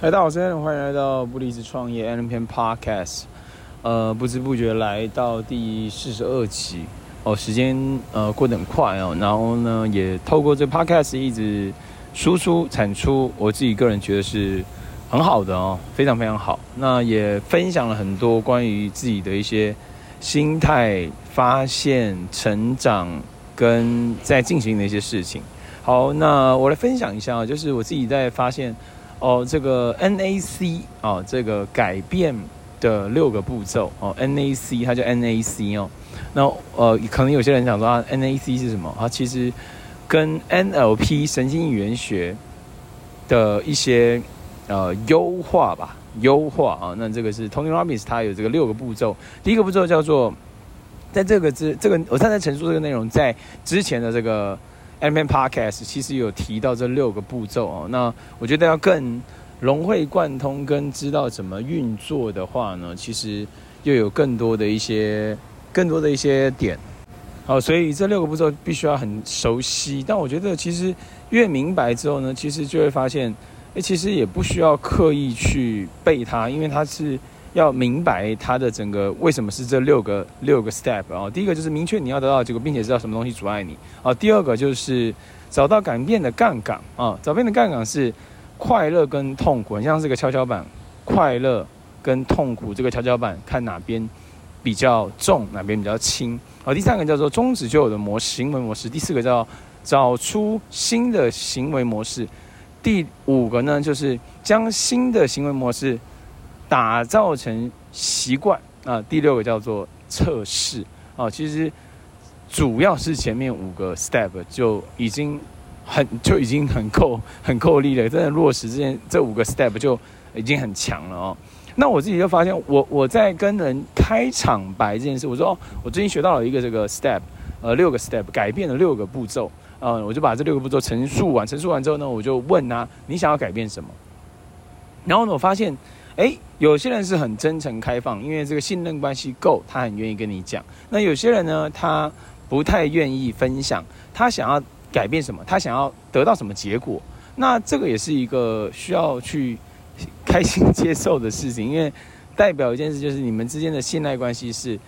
嗨，大家好，欢迎来到不离职创业 Allen 篇 Podcast。呃，不知不觉来到第四十二集哦，时间呃过得很快哦。然后呢，也透过这 Podcast 一直输出产出，我自己个人觉得是很好的哦，非常非常好。那也分享了很多关于自己的一些心态、发现、成长跟在进行的一些事情。好，那我来分享一下，就是我自己在发现。哦，这个 NAC 哦，这个改变的六个步骤哦，NAC 它叫 NAC 哦，那呃，可能有些人想说啊，NAC 是什么？它其实跟 NLP 神经语言学的一些呃优化吧，优化啊。那这个是 Tony Robbins 他有这个六个步骤，第一个步骤叫做，在这个之这个我刚才陈述这个内容，在之前的这个。Allen Podcast 其实有提到这六个步骤哦，那我觉得要更融会贯通跟知道怎么运作的话呢，其实又有更多的一些更多的一些点，好，所以这六个步骤必须要很熟悉。但我觉得其实越明白之后呢，其实就会发现，诶，其实也不需要刻意去背它，因为它是。要明白它的整个为什么是这六个六个 step 啊，第一个就是明确你要得到的结果，并且知道什么东西阻碍你啊。第二个就是找到改变的杠杆啊，改变的杠杆是快乐跟痛苦，很像是个跷跷板，快乐跟痛苦这个跷跷板看哪边比较重，哪边比较轻啊。第三个叫做终止旧有的模式行为模式，第四个叫找出新的行为模式，第五个呢就是将新的行为模式。打造成习惯啊，第六个叫做测试啊，其实主要是前面五个 step 就已经很就已经很够 很够力了，真的落实这件这五个 step 就已经很强了哦。那我自己就发现，我我在跟人开场白这件事，我说哦，我最近学到了一个这个 step，呃，六个 step 改变了六个步骤啊，我就把这六个步骤陈述完，陈述完之后呢，我就问他，你想要改变什么？然后呢，我发现。哎，有些人是很真诚开放，因为这个信任关系够，他很愿意跟你讲。那有些人呢，他不太愿意分享，他想要改变什么，他想要得到什么结果。那这个也是一个需要去开心接受的事情，因为代表一件事就是你们之间的信赖关系是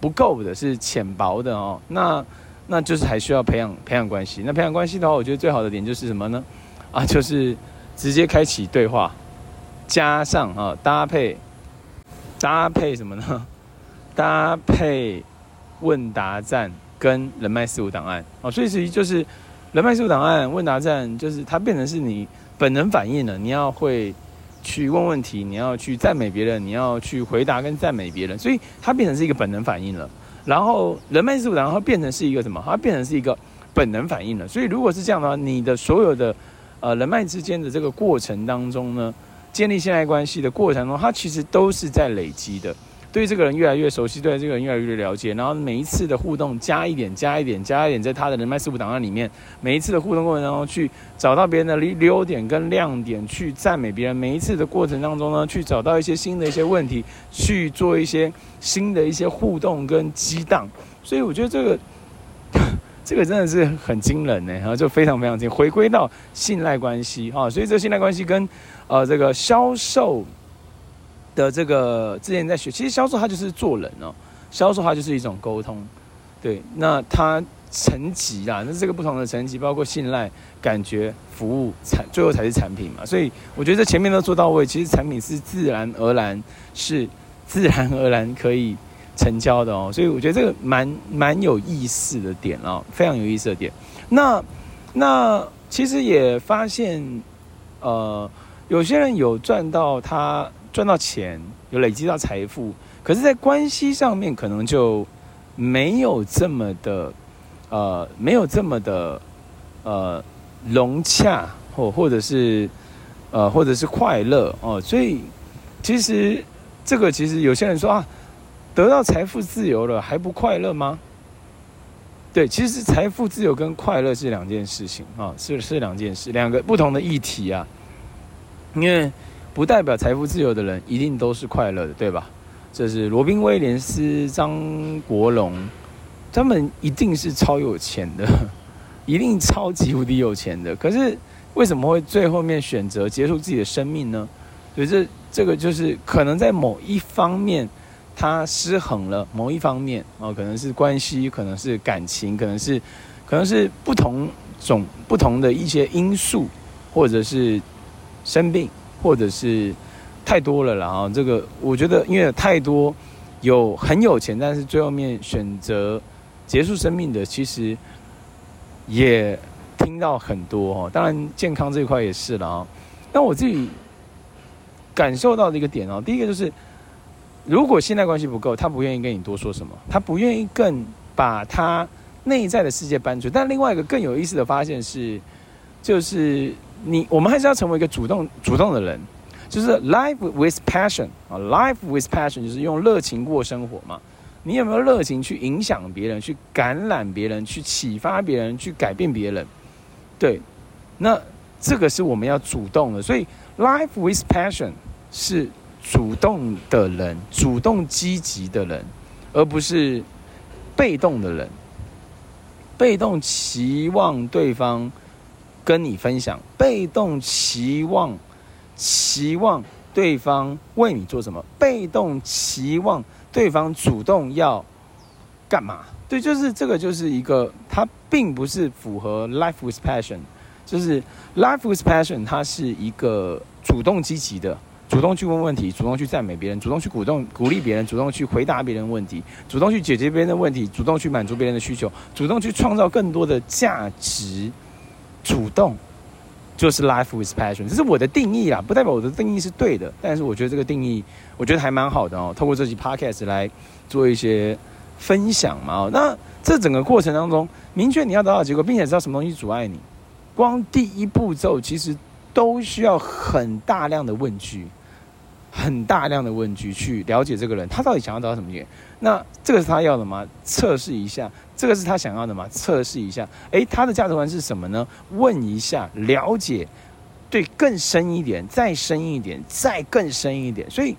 不够的，是浅薄的哦。那那就是还需要培养培养关系。那培养关系的话，我觉得最好的点就是什么呢？啊，就是直接开启对话。加上啊，搭配搭配什么呢？搭配问答站跟人脉事务档案哦，所以其实就是人脉事务档案、问答站，就是它变成是你本能反应了。你要会去问问题，你要去赞美别人，你要去回答跟赞美别人，所以它变成是一个本能反应了。然后人脉事务档案变成是一个什么？它变成是一个本能反应了。所以如果是这样的话，你的所有的呃人脉之间的这个过程当中呢，建立信赖关系的过程中，它其实都是在累积的。对这个人越来越熟悉，对这个人越来越了解，然后每一次的互动加一点，加一点，加一点，在他的人脉事务档案里面，每一次的互动过程当中，去找到别人的优点跟亮点，去赞美别人。每一次的过程当中呢，去找到一些新的一些问题，去做一些新的一些互动跟激荡。所以我觉得这个这个真的是很惊人呢，然后就非常非常惊，回归到信赖关系啊。所以这信赖关系跟呃，这个销售的这个之前在学，其实销售它就是做人哦，销售它就是一种沟通，对，那它层级啦，那这个不同的层级，包括信赖、感觉、服务、产，最后才是产品嘛。所以我觉得前面都做到位，其实产品是自然而然，是自然而然可以成交的哦。所以我觉得这个蛮蛮有意思的点哦，非常有意思的点。那那其实也发现，呃。有些人有赚到他赚到钱，有累积到财富，可是，在关系上面可能就没有这么的，呃，没有这么的，呃，融洽，或或者是，呃，或者是快乐哦。所以，其实这个其实有些人说啊，得到财富自由了还不快乐吗？对，其实财富自由跟快乐是两件事情啊，是是两件事，两个不同的议题啊。因为不代表财富自由的人一定都是快乐的，对吧？这是罗宾威廉斯、张国荣，他们一定是超有钱的，一定超级无敌有钱的。可是为什么会最后面选择结束自己的生命呢？所以这这个就是可能在某一方面他失衡了，某一方面哦，可能是关系，可能是感情，可能是可能是不同种不同的一些因素，或者是生病，或者是太多了啦。啊。这个我觉得因为太多有很有钱，但是最后面选择结束生命的，其实也听到很多哦。当然健康这一块也是了啊。那我自己。感受到的一个点哦，第一个就是，如果信赖关系不够，他不愿意跟你多说什么，他不愿意更把他内在的世界搬出。但另外一个更有意思的发现是，就是你我们还是要成为一个主动主动的人，就是 life with passion 啊，life with passion 就是用热情过生活嘛。你有没有热情去影响别人，去感染别人，去启发别人，去改变别人？对，那这个是我们要主动的，所以 life with passion。是主动的人，主动积极的人，而不是被动的人。被动期望对方跟你分享，被动期望期望对方为你做什么，被动期望对方主动要干嘛？对，就是这个，就是一个，它并不是符合 life with passion，就是 life with passion，它是一个主动积极的。主动去问问题，主动去赞美别人，主动去鼓动鼓励别人，主动去回答别人问题，主动去解决别人的问题，主动去满足别人的需求，主动去创造更多的价值。主动就是 life with passion，这是我的定义啊，不代表我的定义是对的，但是我觉得这个定义我觉得还蛮好的哦。透过这集 podcast 来做一些分享嘛，那这整个过程当中，明确你要得到结果，并且知道什么东西阻碍你，光第一步骤其实都需要很大量的问句。很大量的问句去了解这个人，他到底想要得到什么点？那这个是他要的吗？测试一下，这个是他想要的吗？测试一下，诶，他的价值观是什么呢？问一下，了解，对，更深一点，再深一点，再更深一点。所以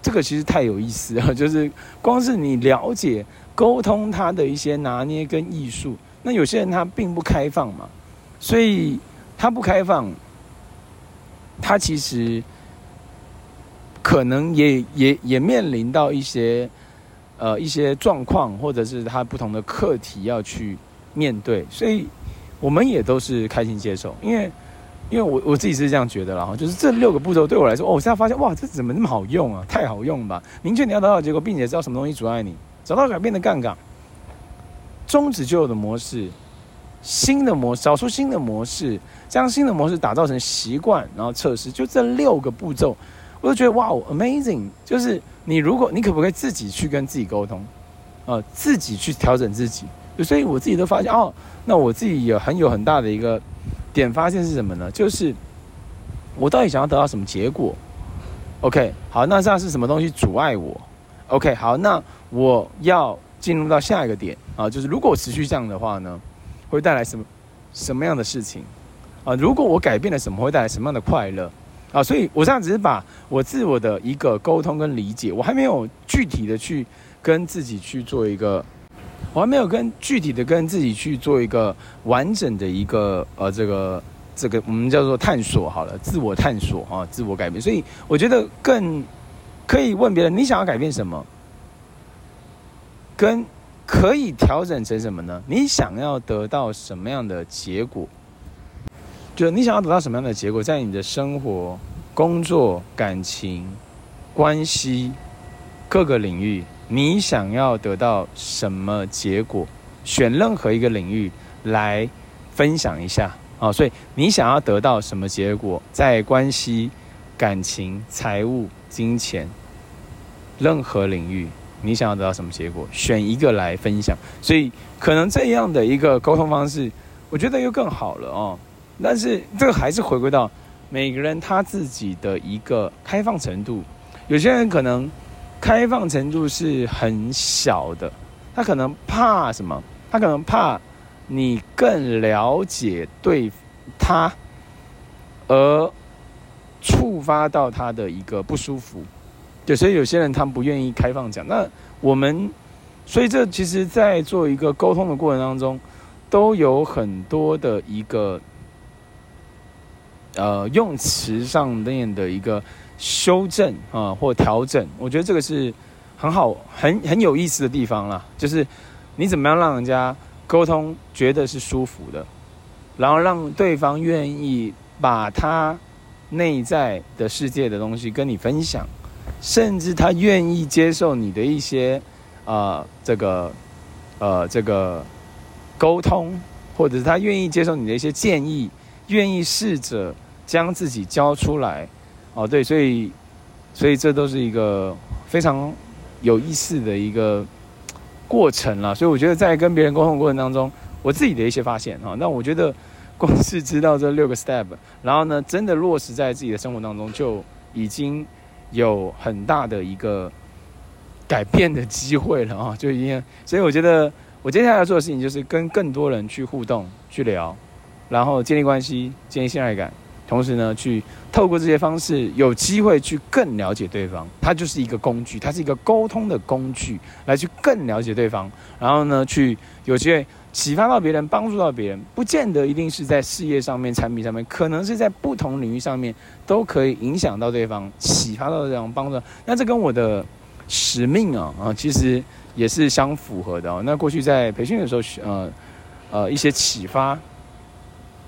这个其实太有意思了，就是光是你了解沟通他的一些拿捏跟艺术。那有些人他并不开放嘛，所以他不开放，他其实。可能也也也面临到一些，呃，一些状况，或者是他不同的课题要去面对，所以我们也都是开心接受，因为因为我我自己是这样觉得啦，就是这六个步骤对我来说，哦，我现在发现哇，这怎么那么好用啊？太好用吧！明确你要得到结果，并且知道什么东西阻碍你，找到改变的杠杆，终止旧有的模式，新的模式，找出新的模式，将新的模式打造成习惯，然后测试，就这六个步骤。我就觉得哇，amazing！就是你如果你可不可以自己去跟自己沟通，呃，自己去调整自己。所以我自己都发现哦，那我自己也很有很大的一个点发现是什么呢？就是我到底想要得到什么结果？OK，好，那这样是什么东西阻碍我？OK，好，那我要进入到下一个点啊，就是如果我持续这样的话呢，会带来什么什么样的事情？啊，如果我改变了什么，会带来什么样的快乐？啊，所以我这样只是把我自我的一个沟通跟理解，我还没有具体的去跟自己去做一个，我还没有跟具体的跟自己去做一个完整的一个呃这个这个我们叫做探索好了，自我探索啊，自我改变。所以我觉得更可以问别人，你想要改变什么？跟可以调整成什么呢？你想要得到什么样的结果？就你想要得到什么样的结果，在你的生活、工作、感情、关系各个领域，你想要得到什么结果？选任何一个领域来分享一下啊！所以你想要得到什么结果？在关系、感情、财务、金钱，任何领域，你想要得到什么结果？选一个来分享。所以可能这样的一个沟通方式，我觉得又更好了哦。但是这个还是回归到每个人他自己的一个开放程度。有些人可能开放程度是很小的，他可能怕什么？他可能怕你更了解对他，而触发到他的一个不舒服。对，所以有些人他不愿意开放讲。那我们，所以这其实，在做一个沟通的过程当中，都有很多的一个。呃，用词上面的一个修正啊或调整。我觉得这个是很好、很很有意思的地方啦，就是你怎么样让人家沟通觉得是舒服的，然后让对方愿意把他内在的世界的东西跟你分享，甚至他愿意接受你的一些啊、呃、这个呃这个沟通，或者是他愿意接受你的一些建议，愿意试着将自己交出来。哦，对，所以所以这都是一个非常有意思的一个过程啦。所以我觉得在跟别人沟通过程当中，我自己的一些发现哈，那我觉得 光是知道这六个 step，然后呢，真的落实在自己的生活当中，就已经有很大的一个改变的机会了啊！就已经，所以我觉得我接下来要做的事情就是跟更多人去互动、去聊，然后建立关系、建立信赖感。同时呢，去透过这些方式，有机会去更了解对方。它就是一个工具，它是一个沟通的工具，来去更了解对方。然后呢，去有机会启发到别人，帮助到别人，不见得一定是在事业上面、产品上面，可能是在不同领域上面都可以影响到对方，启发到对方，帮助。那这跟我的使命啊啊，其实也是相符合的哦。那过去在培训的时候，呃呃，一些启发。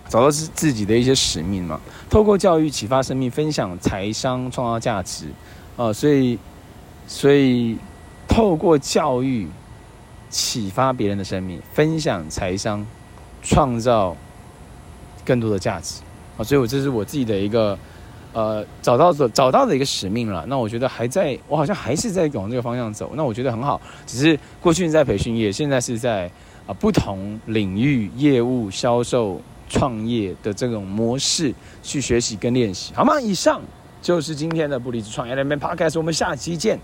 找到自自己的一些使命嘛，透过教育启发生命，分享财商创造价值，呃，所以所以透过教育启发别人的生命，分享财商创造更多的价值，啊、所以我这是我自己的一个呃找到的找到的一个使命了。那我觉得还在我好像还是在往这个方向走，那我觉得很好。只是过去在培训业，现在是在啊、不同领域业务销售。创业的这种模式去学习跟练习，好吗？以上就是今天的不离职创业那边 Podcast，我们下期见。